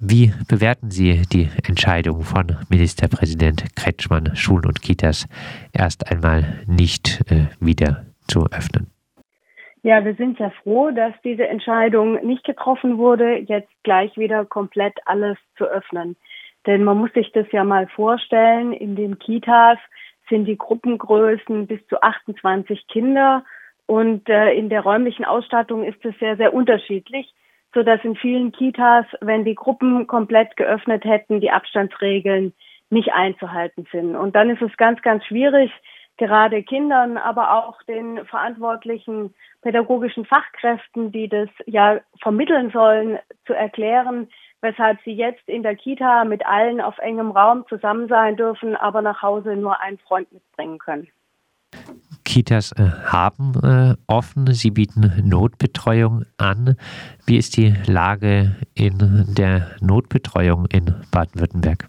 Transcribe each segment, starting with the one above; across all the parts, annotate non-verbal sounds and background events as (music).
Wie bewerten Sie die Entscheidung von Ministerpräsident Kretschmann, Schulen und Kitas erst einmal nicht äh, wieder zu öffnen? Ja, wir sind sehr froh, dass diese Entscheidung nicht getroffen wurde, jetzt gleich wieder komplett alles zu öffnen. Denn man muss sich das ja mal vorstellen, in den Kitas sind die Gruppengrößen bis zu 28 Kinder und äh, in der räumlichen Ausstattung ist es sehr, sehr unterschiedlich, so dass in vielen Kitas, wenn die Gruppen komplett geöffnet hätten, die Abstandsregeln nicht einzuhalten sind. Und dann ist es ganz, ganz schwierig, gerade Kindern, aber auch den verantwortlichen pädagogischen Fachkräften, die das ja vermitteln sollen, zu erklären, weshalb sie jetzt in der Kita mit allen auf engem Raum zusammen sein dürfen, aber nach Hause nur einen Freund mitbringen können. Kitas äh, haben äh, offen, sie bieten Notbetreuung an. Wie ist die Lage in der Notbetreuung in Baden-Württemberg?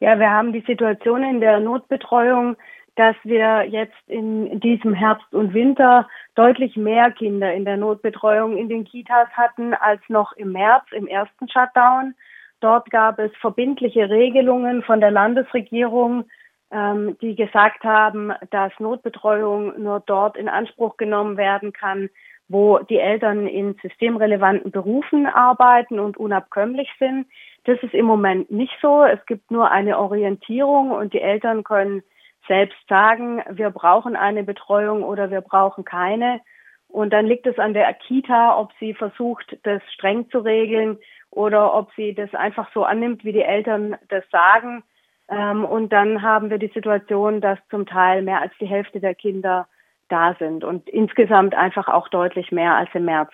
Ja, wir haben die Situation in der Notbetreuung, dass wir jetzt in diesem Herbst und Winter deutlich mehr Kinder in der Notbetreuung in den Kitas hatten als noch im März im ersten Shutdown. Dort gab es verbindliche Regelungen von der Landesregierung, ähm, die gesagt haben, dass Notbetreuung nur dort in Anspruch genommen werden kann, wo die Eltern in systemrelevanten Berufen arbeiten und unabkömmlich sind. Das ist im Moment nicht so. Es gibt nur eine Orientierung und die Eltern können selbst sagen, wir brauchen eine Betreuung oder wir brauchen keine. Und dann liegt es an der Kita, ob sie versucht, das streng zu regeln oder ob sie das einfach so annimmt, wie die Eltern das sagen. Ähm, und dann haben wir die Situation, dass zum Teil mehr als die Hälfte der Kinder da sind und insgesamt einfach auch deutlich mehr als im März.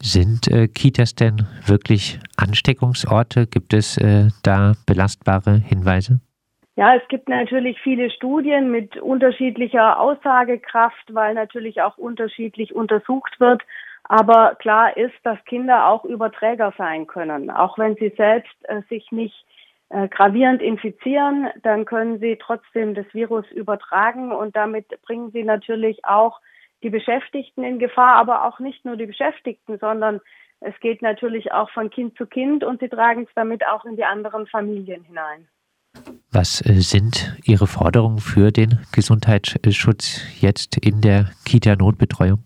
Sind äh, Kitas denn wirklich Ansteckungsorte? Gibt es äh, da belastbare Hinweise? Ja, es gibt natürlich viele Studien mit unterschiedlicher Aussagekraft, weil natürlich auch unterschiedlich untersucht wird. Aber klar ist, dass Kinder auch Überträger sein können. Auch wenn sie selbst äh, sich nicht äh, gravierend infizieren, dann können sie trotzdem das Virus übertragen und damit bringen sie natürlich auch die Beschäftigten in Gefahr, aber auch nicht nur die Beschäftigten, sondern es geht natürlich auch von Kind zu Kind und sie tragen es damit auch in die anderen Familien hinein. Was äh, sind Ihre Forderungen für den Gesundheitsschutz jetzt in der Kita-Notbetreuung?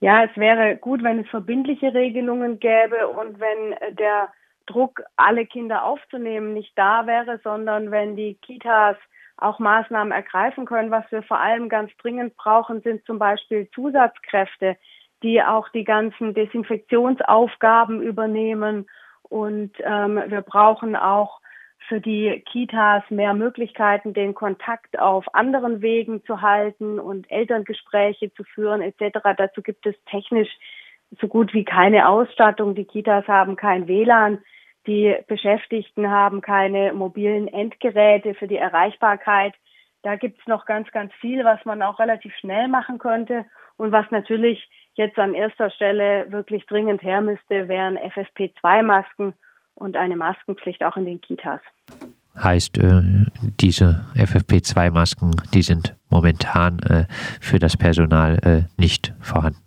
Ja, es wäre gut, wenn es verbindliche Regelungen gäbe und wenn der Druck, alle Kinder aufzunehmen, nicht da wäre, sondern wenn die Kitas auch Maßnahmen ergreifen können. Was wir vor allem ganz dringend brauchen, sind zum Beispiel Zusatzkräfte, die auch die ganzen Desinfektionsaufgaben übernehmen. Und ähm, wir brauchen auch für die Kitas mehr Möglichkeiten, den Kontakt auf anderen Wegen zu halten und Elterngespräche zu führen etc. Dazu gibt es technisch so gut wie keine Ausstattung. Die Kitas haben kein WLAN. Die Beschäftigten haben keine mobilen Endgeräte für die Erreichbarkeit. Da gibt es noch ganz, ganz viel, was man auch relativ schnell machen könnte und was natürlich jetzt an erster Stelle wirklich dringend her müsste, wären FFP2-Masken und eine Maskenpflicht auch in den Kitas. Heißt, äh, diese FFP2-Masken, die sind momentan äh, für das Personal äh, nicht vorhanden.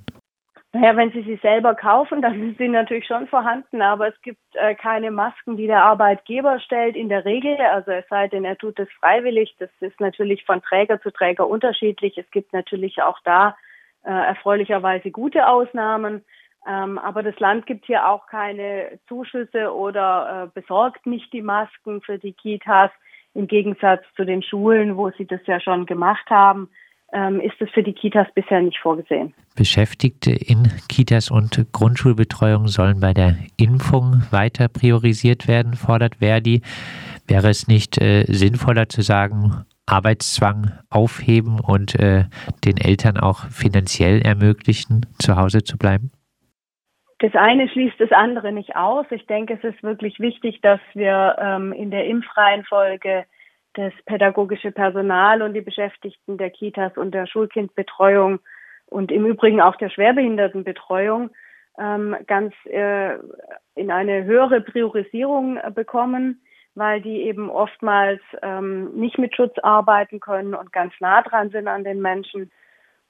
Naja, wenn Sie sie selber kaufen, (laughs) dann sind sie natürlich schon vorhanden, aber es gibt äh, keine Masken, die der Arbeitgeber stellt in der Regel. Also es sei denn, er tut es freiwillig. Das ist natürlich von Träger zu Träger unterschiedlich. Es gibt natürlich auch da äh, erfreulicherweise gute Ausnahmen. Ähm, aber das Land gibt hier auch keine Zuschüsse oder äh, besorgt nicht die Masken für die Kitas. Im Gegensatz zu den Schulen, wo sie das ja schon gemacht haben, ist es für die Kitas bisher nicht vorgesehen. Beschäftigte in Kitas und Grundschulbetreuung sollen bei der Impfung weiter priorisiert werden, fordert Verdi. Wäre es nicht äh, sinnvoller zu sagen, Arbeitszwang aufheben und äh, den Eltern auch finanziell ermöglichen, zu Hause zu bleiben? Das eine schließt das andere nicht aus. Ich denke, es ist wirklich wichtig, dass wir ähm, in der Impfreihenfolge das pädagogische Personal und die Beschäftigten der Kitas und der Schulkindbetreuung und im Übrigen auch der Schwerbehindertenbetreuung ähm, ganz äh, in eine höhere Priorisierung äh, bekommen, weil die eben oftmals ähm, nicht mit Schutz arbeiten können und ganz nah dran sind an den Menschen.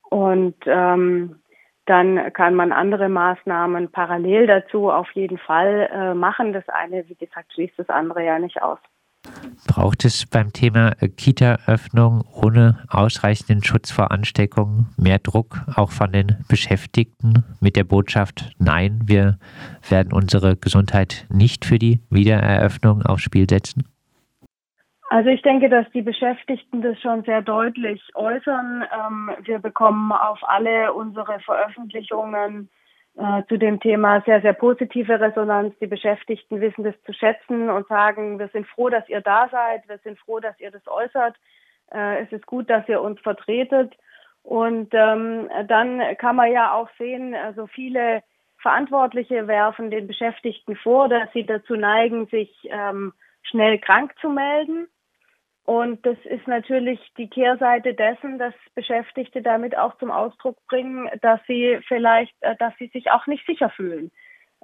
Und ähm, dann kann man andere Maßnahmen parallel dazu auf jeden Fall äh, machen. Das eine, wie gesagt, schließt das andere ja nicht aus. Braucht es beim Thema Kita-Öffnung ohne ausreichenden Schutz vor Ansteckungen mehr Druck auch von den Beschäftigten mit der Botschaft, nein, wir werden unsere Gesundheit nicht für die Wiedereröffnung aufs Spiel setzen? Also ich denke, dass die Beschäftigten das schon sehr deutlich äußern. Ähm, wir bekommen auf alle unsere Veröffentlichungen äh, zu dem Thema sehr, sehr positive Resonanz. Die Beschäftigten wissen das zu schätzen und sagen, wir sind froh, dass ihr da seid, wir sind froh, dass ihr das äußert. Äh, es ist gut, dass ihr uns vertretet. Und ähm, dann kann man ja auch sehen, also viele Verantwortliche werfen den Beschäftigten vor, dass sie dazu neigen, sich ähm, schnell krank zu melden. Und das ist natürlich die Kehrseite dessen, dass Beschäftigte damit auch zum Ausdruck bringen, dass sie vielleicht, äh, dass sie sich auch nicht sicher fühlen.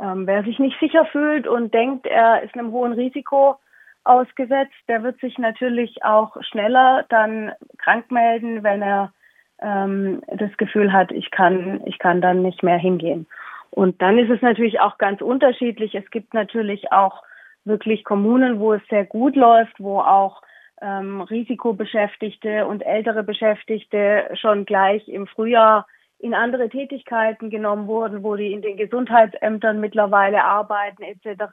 Ähm, wer sich nicht sicher fühlt und denkt, er ist einem hohen Risiko ausgesetzt, der wird sich natürlich auch schneller dann krank melden, wenn er ähm, das Gefühl hat, ich kann, ich kann dann nicht mehr hingehen. Und dann ist es natürlich auch ganz unterschiedlich. Es gibt natürlich auch wirklich Kommunen, wo es sehr gut läuft, wo auch ähm, Risikobeschäftigte und ältere Beschäftigte schon gleich im Frühjahr in andere Tätigkeiten genommen wurden, wo die in den Gesundheitsämtern mittlerweile arbeiten etc.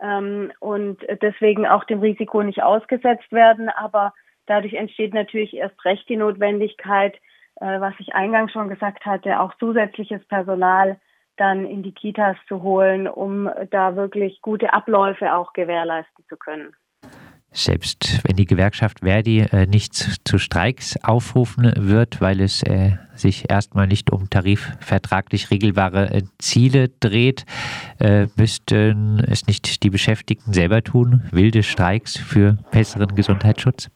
Ähm, und deswegen auch dem Risiko nicht ausgesetzt werden. Aber dadurch entsteht natürlich erst recht die Notwendigkeit, äh, was ich eingangs schon gesagt hatte, auch zusätzliches Personal dann in die Kitas zu holen, um da wirklich gute Abläufe auch gewährleisten zu können. Selbst wenn die Gewerkschaft Verdi äh, nicht zu Streiks aufrufen wird, weil es äh, sich erstmal nicht um tarifvertraglich regelbare äh, Ziele dreht, äh, müssten es nicht die Beschäftigten selber tun, wilde Streiks für besseren Gesundheitsschutz?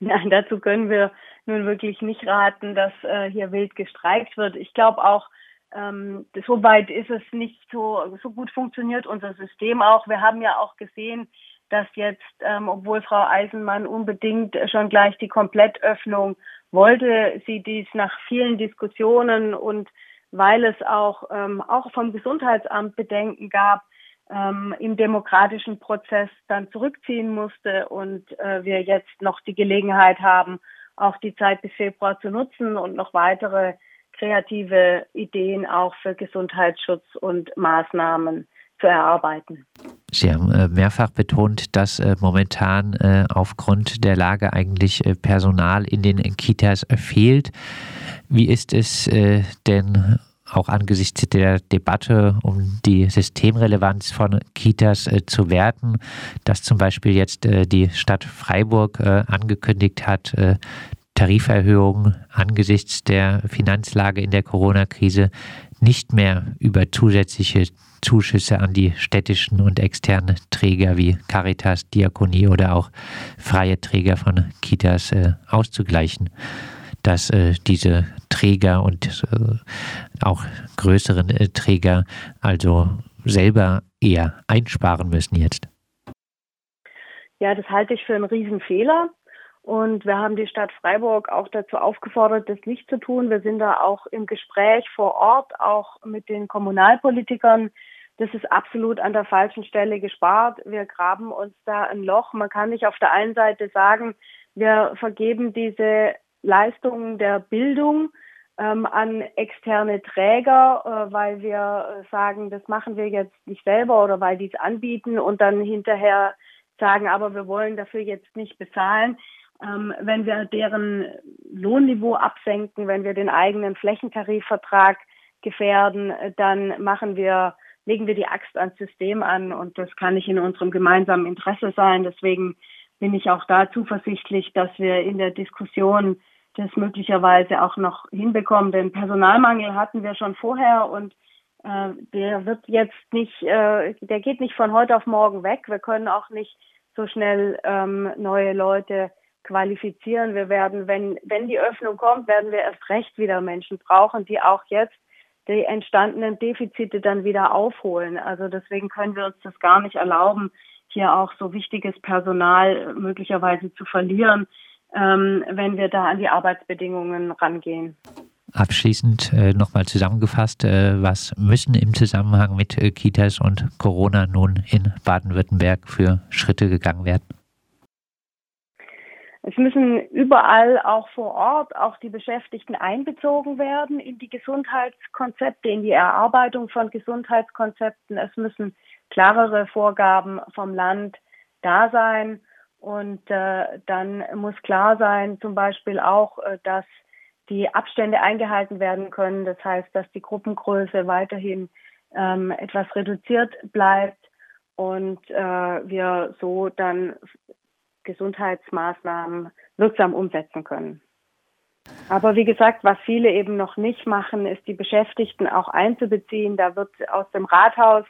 Nein, dazu können wir nun wirklich nicht raten, dass äh, hier wild gestreikt wird. Ich glaube auch, ähm, so weit ist es nicht so, so gut funktioniert unser System auch. Wir haben ja auch gesehen, dass jetzt, ähm, obwohl Frau Eisenmann unbedingt schon gleich die Komplettöffnung wollte, sie dies nach vielen Diskussionen und weil es auch, ähm, auch vom Gesundheitsamt Bedenken gab, ähm, im demokratischen Prozess dann zurückziehen musste und äh, wir jetzt noch die Gelegenheit haben, auch die Zeit bis Februar zu nutzen und noch weitere kreative Ideen auch für Gesundheitsschutz und Maßnahmen zu erarbeiten. Sie haben äh, mehrfach betont, dass äh, momentan äh, aufgrund der Lage eigentlich Personal in den Kitas fehlt. Wie ist es denn auch angesichts der Debatte um die Systemrelevanz von Kitas zu werten, dass zum Beispiel jetzt die Stadt Freiburg angekündigt hat, Tariferhöhungen angesichts der Finanzlage in der Corona-Krise nicht mehr über zusätzliche Zuschüsse an die städtischen und externen Träger wie Caritas, Diakonie oder auch freie Träger von Kitas äh, auszugleichen, dass äh, diese Träger und äh, auch größeren äh, Träger also selber eher einsparen müssen jetzt. Ja, das halte ich für einen Riesenfehler. Und wir haben die Stadt Freiburg auch dazu aufgefordert, das nicht zu tun. Wir sind da auch im Gespräch vor Ort, auch mit den Kommunalpolitikern. Das ist absolut an der falschen Stelle gespart. Wir graben uns da ein Loch. Man kann nicht auf der einen Seite sagen, wir vergeben diese Leistungen der Bildung ähm, an externe Träger, äh, weil wir sagen, das machen wir jetzt nicht selber oder weil die es anbieten und dann hinterher sagen, aber wir wollen dafür jetzt nicht bezahlen wenn wir deren Lohnniveau absenken, wenn wir den eigenen Flächentarifvertrag gefährden, dann machen wir, legen wir die Axt ans System an und das kann nicht in unserem gemeinsamen Interesse sein. Deswegen bin ich auch da zuversichtlich, dass wir in der Diskussion das möglicherweise auch noch hinbekommen. Denn Personalmangel hatten wir schon vorher und äh, der wird jetzt nicht, äh, der geht nicht von heute auf morgen weg. Wir können auch nicht so schnell ähm, neue Leute qualifizieren. Wir werden, wenn, wenn die Öffnung kommt, werden wir erst recht wieder Menschen brauchen, die auch jetzt die entstandenen Defizite dann wieder aufholen. Also deswegen können wir uns das gar nicht erlauben, hier auch so wichtiges Personal möglicherweise zu verlieren, ähm, wenn wir da an die Arbeitsbedingungen rangehen. Abschließend äh, nochmal zusammengefasst, äh, was müssen im Zusammenhang mit äh, Kitas und Corona nun in Baden-Württemberg für Schritte gegangen werden? Es müssen überall auch vor Ort auch die Beschäftigten einbezogen werden in die Gesundheitskonzepte, in die Erarbeitung von Gesundheitskonzepten. Es müssen klarere Vorgaben vom Land da sein. Und äh, dann muss klar sein, zum Beispiel auch, äh, dass die Abstände eingehalten werden können. Das heißt, dass die Gruppengröße weiterhin ähm, etwas reduziert bleibt und äh, wir so dann Gesundheitsmaßnahmen wirksam umsetzen können. Aber wie gesagt, was viele eben noch nicht machen, ist die Beschäftigten auch einzubeziehen. Da wird aus dem Rathaus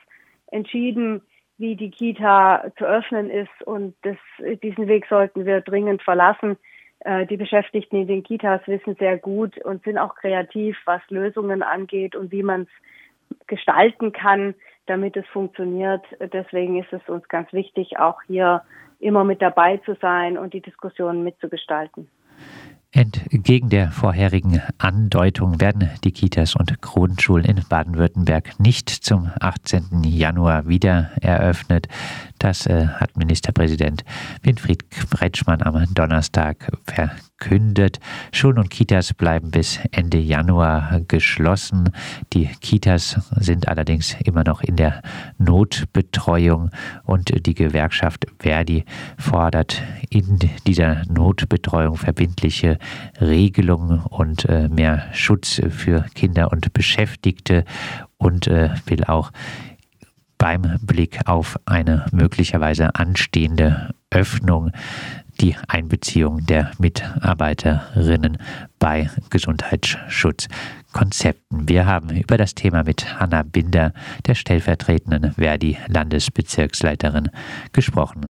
entschieden, wie die Kita zu öffnen ist und das, diesen Weg sollten wir dringend verlassen. Äh, die Beschäftigten in den Kitas wissen sehr gut und sind auch kreativ, was Lösungen angeht und wie man es gestalten kann, damit es funktioniert. Deswegen ist es uns ganz wichtig, auch hier immer mit dabei zu sein und die Diskussionen mitzugestalten. Entgegen der vorherigen Andeutung werden die Kitas und Grundschulen in Baden-Württemberg nicht zum 18. Januar wieder eröffnet. Das äh, hat Ministerpräsident Winfried Kretschmann am Donnerstag verkündet. Schulen und Kitas bleiben bis Ende Januar geschlossen. Die Kitas sind allerdings immer noch in der Notbetreuung und die Gewerkschaft Verdi fordert in dieser Notbetreuung verbindliche Regelungen und äh, mehr Schutz für Kinder und Beschäftigte und äh, will auch beim Blick auf eine möglicherweise anstehende Öffnung die Einbeziehung der Mitarbeiterinnen bei Gesundheitsschutzkonzepten. Wir haben über das Thema mit Hanna Binder, der stellvertretenden Verdi-Landesbezirksleiterin, gesprochen.